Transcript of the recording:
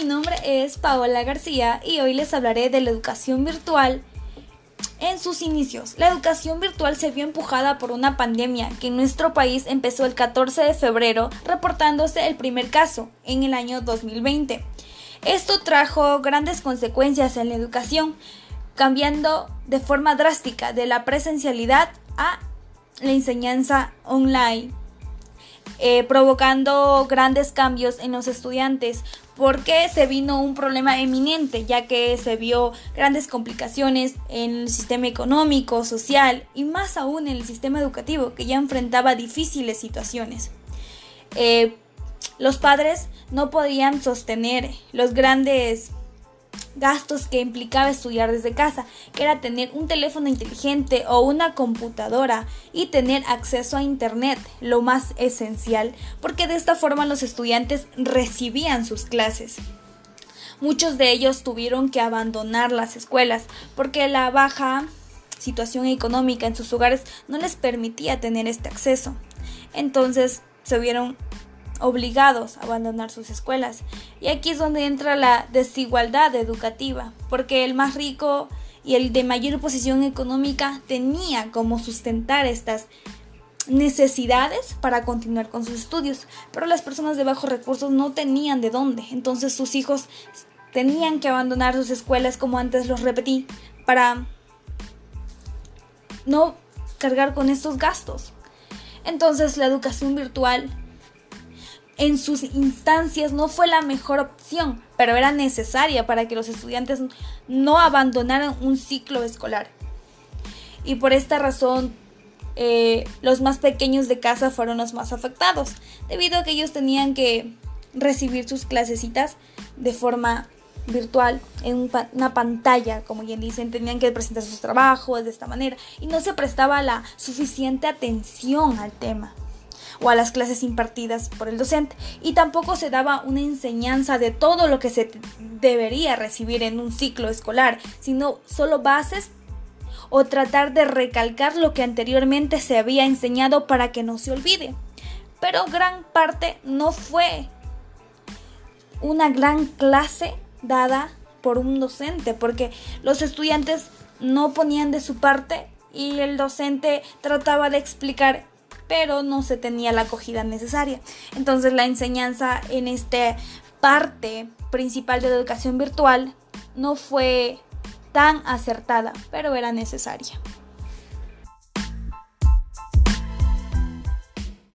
mi nombre es Paola García y hoy les hablaré de la educación virtual en sus inicios. La educación virtual se vio empujada por una pandemia que en nuestro país empezó el 14 de febrero, reportándose el primer caso en el año 2020. Esto trajo grandes consecuencias en la educación, cambiando de forma drástica de la presencialidad a la enseñanza online. Eh, provocando grandes cambios en los estudiantes porque se vino un problema eminente ya que se vio grandes complicaciones en el sistema económico, social y más aún en el sistema educativo que ya enfrentaba difíciles situaciones. Eh, los padres no podían sostener los grandes gastos que implicaba estudiar desde casa, que era tener un teléfono inteligente o una computadora y tener acceso a Internet, lo más esencial, porque de esta forma los estudiantes recibían sus clases. Muchos de ellos tuvieron que abandonar las escuelas porque la baja situación económica en sus hogares no les permitía tener este acceso. Entonces se vieron obligados a abandonar sus escuelas. Y aquí es donde entra la desigualdad educativa, porque el más rico y el de mayor posición económica tenía como sustentar estas necesidades para continuar con sus estudios, pero las personas de bajos recursos no tenían de dónde, entonces sus hijos tenían que abandonar sus escuelas como antes los repetí para no cargar con estos gastos. Entonces la educación virtual en sus instancias no fue la mejor opción, pero era necesaria para que los estudiantes no abandonaran un ciclo escolar. Y por esta razón, eh, los más pequeños de casa fueron los más afectados, debido a que ellos tenían que recibir sus clasecitas de forma virtual en una pantalla, como bien dicen, tenían que presentar sus trabajos de esta manera y no se prestaba la suficiente atención al tema o a las clases impartidas por el docente y tampoco se daba una enseñanza de todo lo que se debería recibir en un ciclo escolar, sino solo bases o tratar de recalcar lo que anteriormente se había enseñado para que no se olvide. Pero gran parte no fue una gran clase dada por un docente, porque los estudiantes no ponían de su parte y el docente trataba de explicar pero no se tenía la acogida necesaria. Entonces la enseñanza en esta parte principal de la educación virtual no fue tan acertada, pero era necesaria.